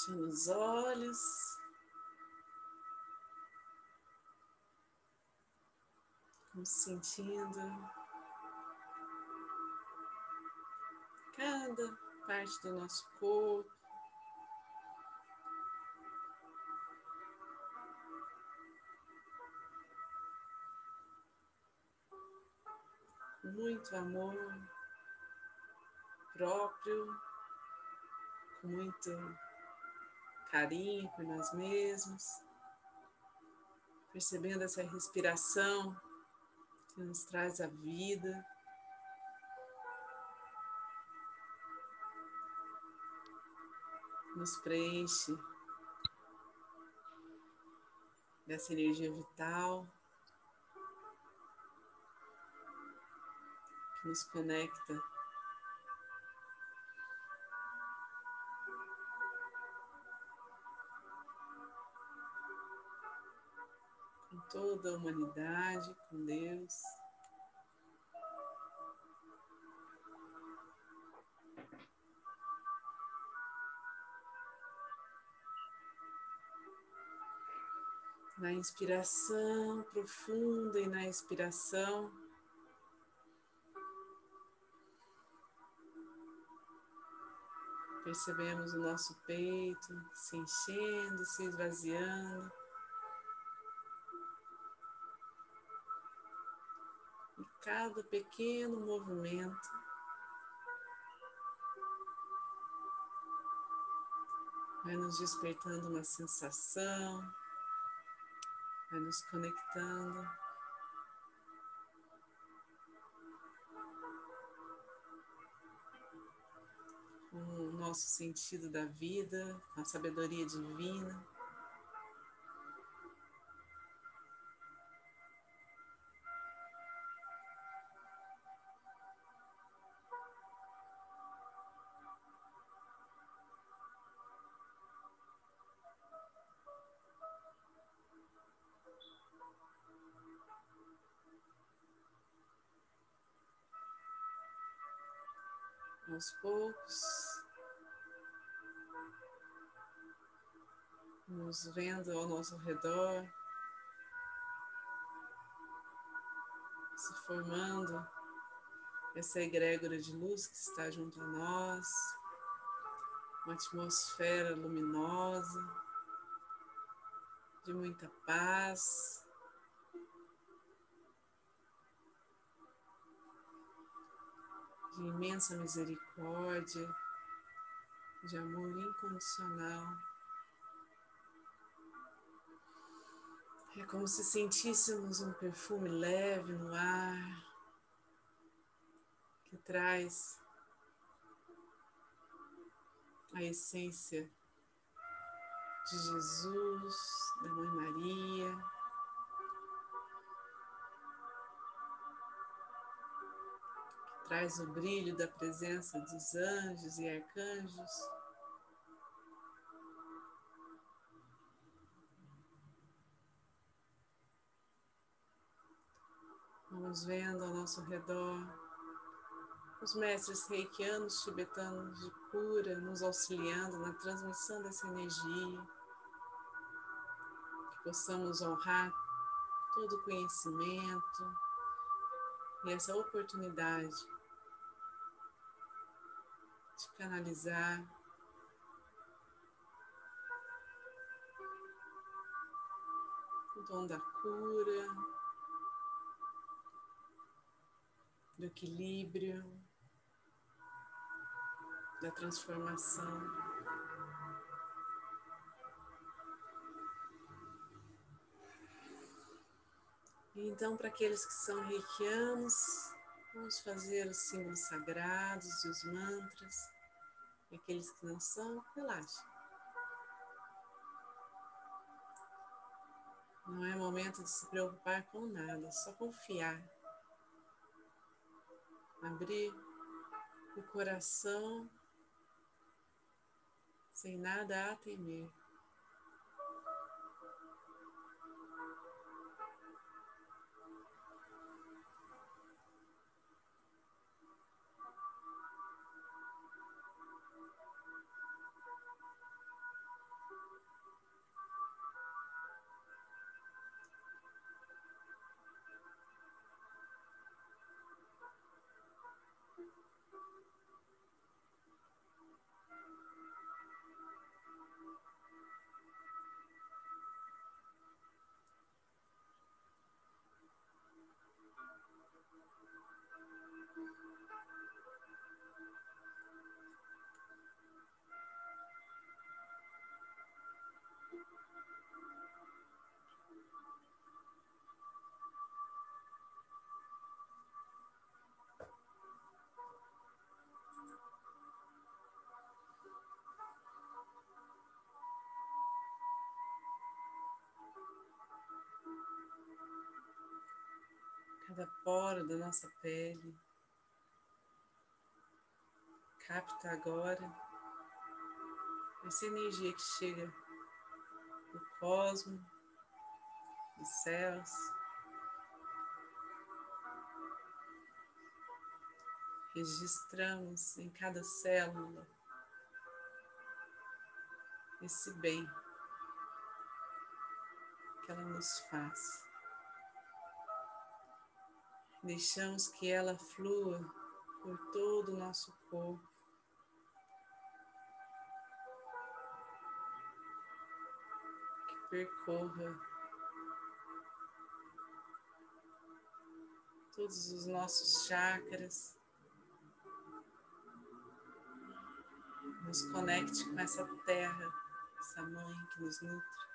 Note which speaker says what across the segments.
Speaker 1: Fechando os olhos. Como sentindo cada parte do nosso corpo. Muito amor próprio, com muito carinho por nós mesmos, percebendo essa respiração que nos traz a vida. Nos preenche dessa energia vital que nos conecta toda a humanidade, com Deus. Na inspiração profunda e na expiração. Percebemos o nosso peito se enchendo, se esvaziando. Cada pequeno movimento. Vai nos despertando uma sensação, vai nos conectando. Com o nosso sentido da vida, com a sabedoria divina. Aos poucos, nos vendo ao nosso redor, se formando essa egrégora de luz que está junto a nós, uma atmosfera luminosa, de muita paz. De imensa misericórdia, de amor incondicional. É como se sentíssemos um perfume leve no ar que traz a essência de Jesus, da Mãe Maria, traz o brilho da presença dos anjos e arcanjos. Vamos vendo ao nosso redor os mestres reikianos tibetanos de cura nos auxiliando na transmissão dessa energia, que possamos honrar todo o conhecimento e essa oportunidade de canalizar. O dom da cura, do equilíbrio, da transformação. Então, para aqueles que são reikianos, Vamos fazer os símbolos sagrados e os mantras. E aqueles que não são, relaxem. Não é momento de se preocupar com nada, é só confiar. Abrir o coração sem nada a temer. Cada poro da nossa pele. Capta agora essa energia que chega do cosmos, dos céus. Registramos em cada célula esse bem que ela nos faz. Deixamos que ela flua por todo o nosso corpo. Que percorra todos os nossos chakras. Nos conecte com essa terra, essa mãe que nos nutre.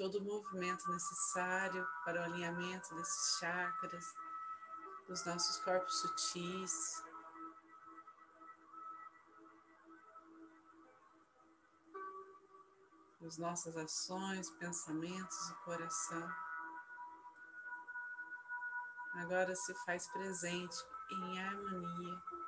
Speaker 1: Todo o movimento necessário para o alinhamento desses chakras, dos nossos corpos sutis. As nossas ações, pensamentos e coração. Agora se faz presente em harmonia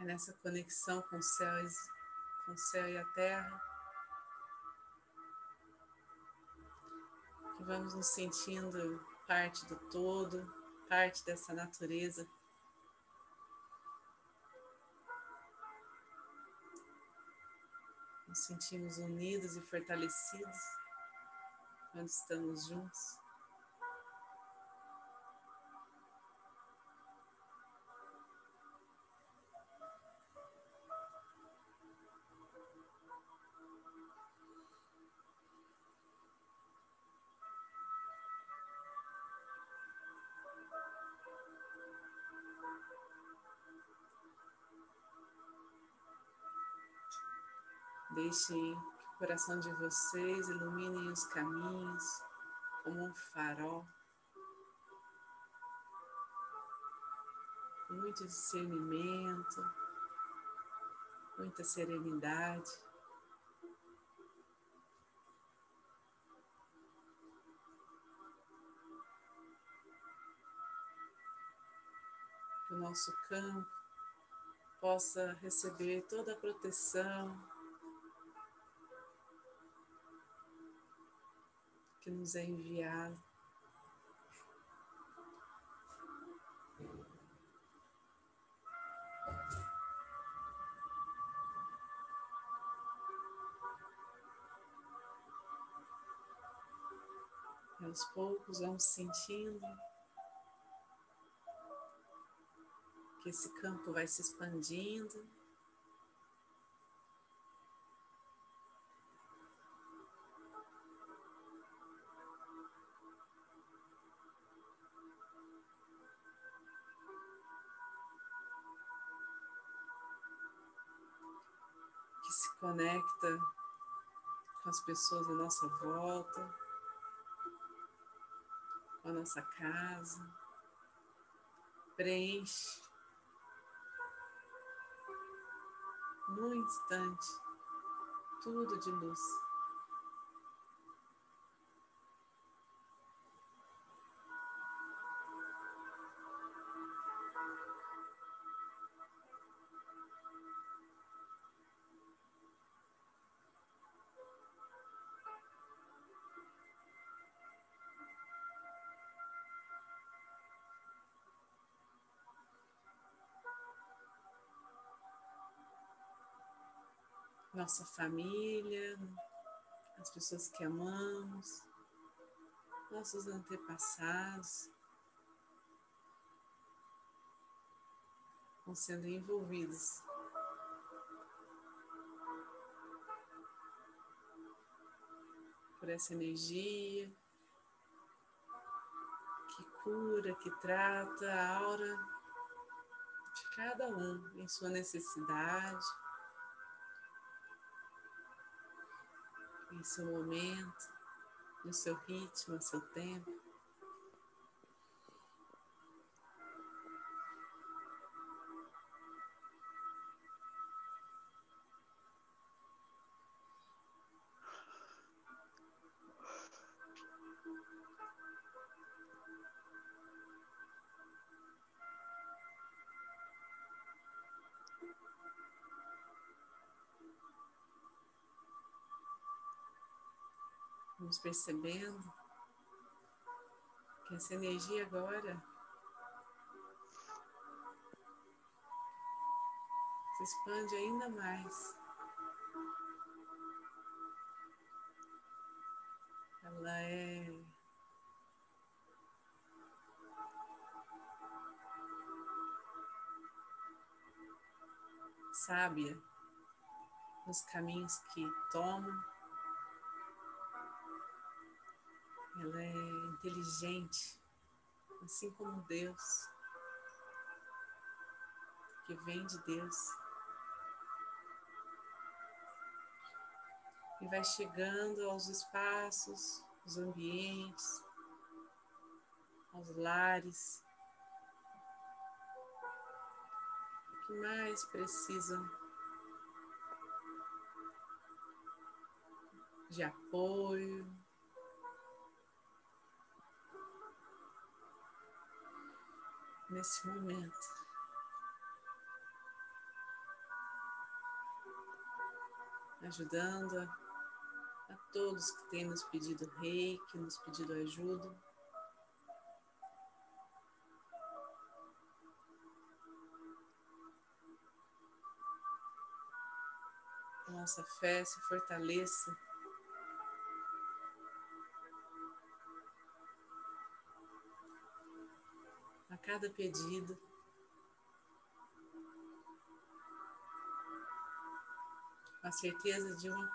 Speaker 1: é nessa conexão com o céu, com o céu e a terra, que vamos nos sentindo parte do todo, parte dessa natureza. Nos sentimos unidos e fortalecidos quando estamos juntos. Deixem que o coração de vocês ilumine os caminhos como um farol. Muito discernimento, muita serenidade. Que o nosso campo possa receber toda a proteção, que nos é enviado. E aos poucos vamos sentindo que esse campo vai se expandindo. Conecta com as pessoas à nossa volta, com a nossa casa, preenche no instante tudo de luz. Nossa família, as pessoas que amamos, nossos antepassados vão sendo envolvidos por essa energia que cura, que trata a aura de cada um em sua necessidade. Em seu momento, no seu ritmo, no seu tempo. Vamos percebendo que essa energia agora se expande ainda mais. Ela é sábia nos caminhos que toma. Ela é inteligente, assim como Deus, que vem de Deus. E vai chegando aos espaços, aos ambientes, aos lares que mais precisam de apoio, nesse momento. Ajudando a, todos que têm nos pedido reiki, nos pedido ajuda. Nossa fé se fortaleça cada pedido. A certeza de, uma,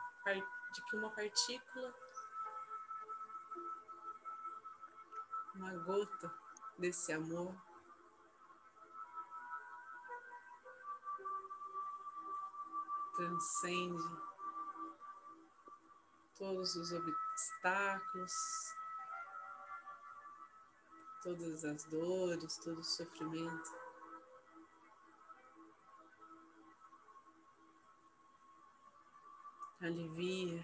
Speaker 1: de que uma partícula, uma gota desse amor transcende todos os obstáculos, todas as dores, todo o sofrimento. Alivia,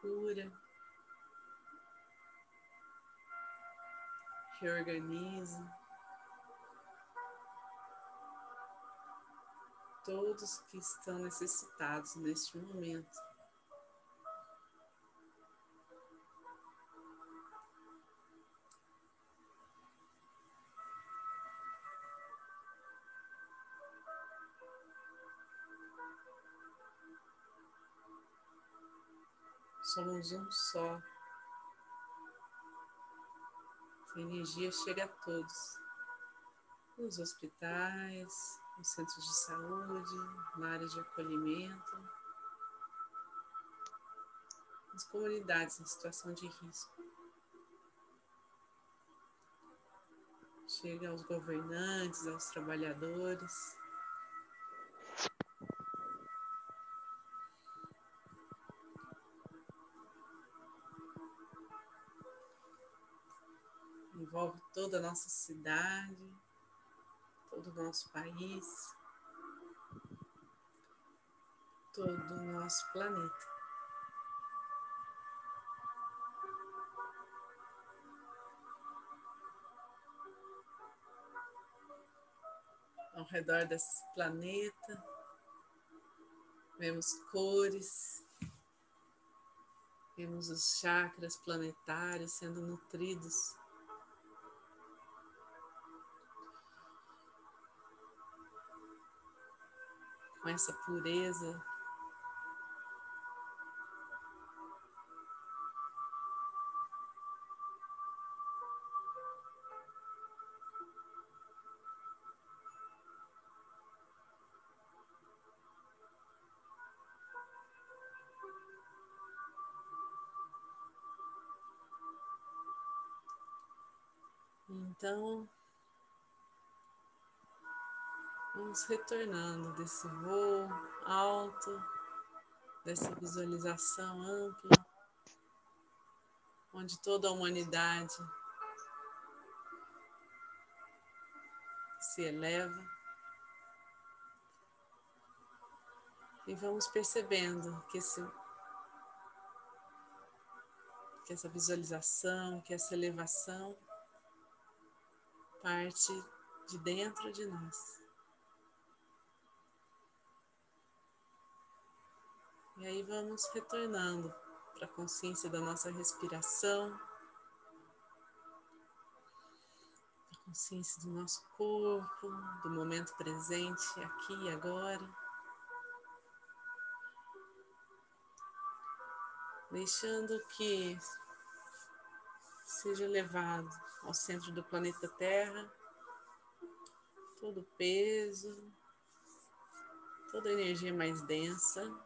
Speaker 1: cura, reorganiza. Todos que estão necessitados neste momento. Somos um só. Essa energia chega a todos, nos hospitais, nos centros de saúde, na área de acolhimento, nas comunidades em situação de risco. Chega aos governantes, aos trabalhadores. Envolve toda a nossa cidade, todo o nosso país, todo o nosso planeta. Ao redor desse planeta, vemos cores, vemos os chakras planetários sendo nutridos com essa pureza. Então, Retornando desse voo alto dessa visualização ampla, onde toda a humanidade se eleva. E vamos percebendo que, esse, que essa visualização, que essa elevação parte de dentro de nós. E aí vamos retornando para a consciência da nossa respiração, a consciência do nosso corpo, do momento presente aqui e agora. Deixando que seja levado ao centro do planeta Terra todo o peso, toda a energia mais densa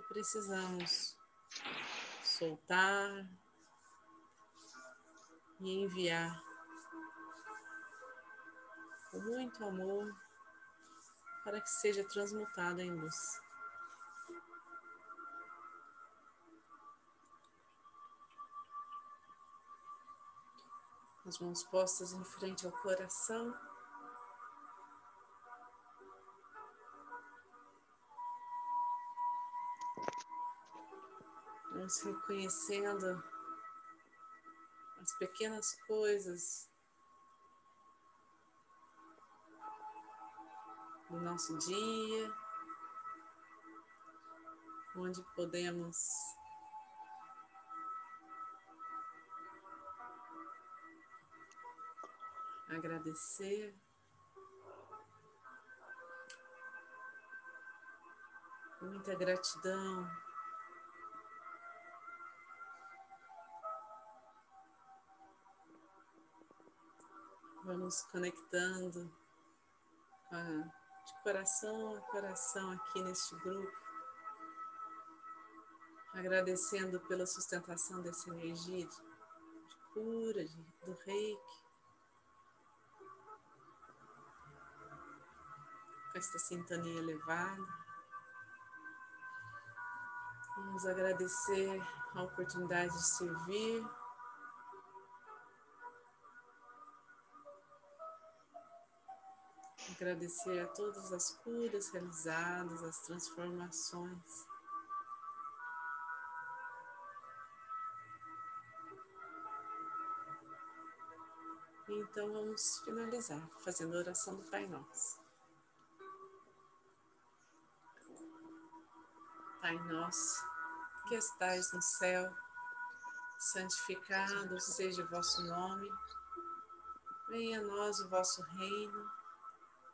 Speaker 1: que precisamos soltar e enviar com muito amor para que seja transmutado em luz. As mãos postas em frente ao coração. Vamos reconhecendo as pequenas coisas do nosso dia, onde podemos agradecer. Muita gratidão Vamos conectando de coração a coração aqui neste grupo, agradecendo pela sustentação dessa energia de, de cura, de, do reiki. Com esta sintonia elevada. Vamos agradecer a oportunidade de servir agradecer a todas as curas realizadas, as transformações. Então vamos finalizar fazendo a oração do Pai Nosso. Pai Nosso, que estais no céu, santificado seja o vosso nome, venha a nós o vosso reino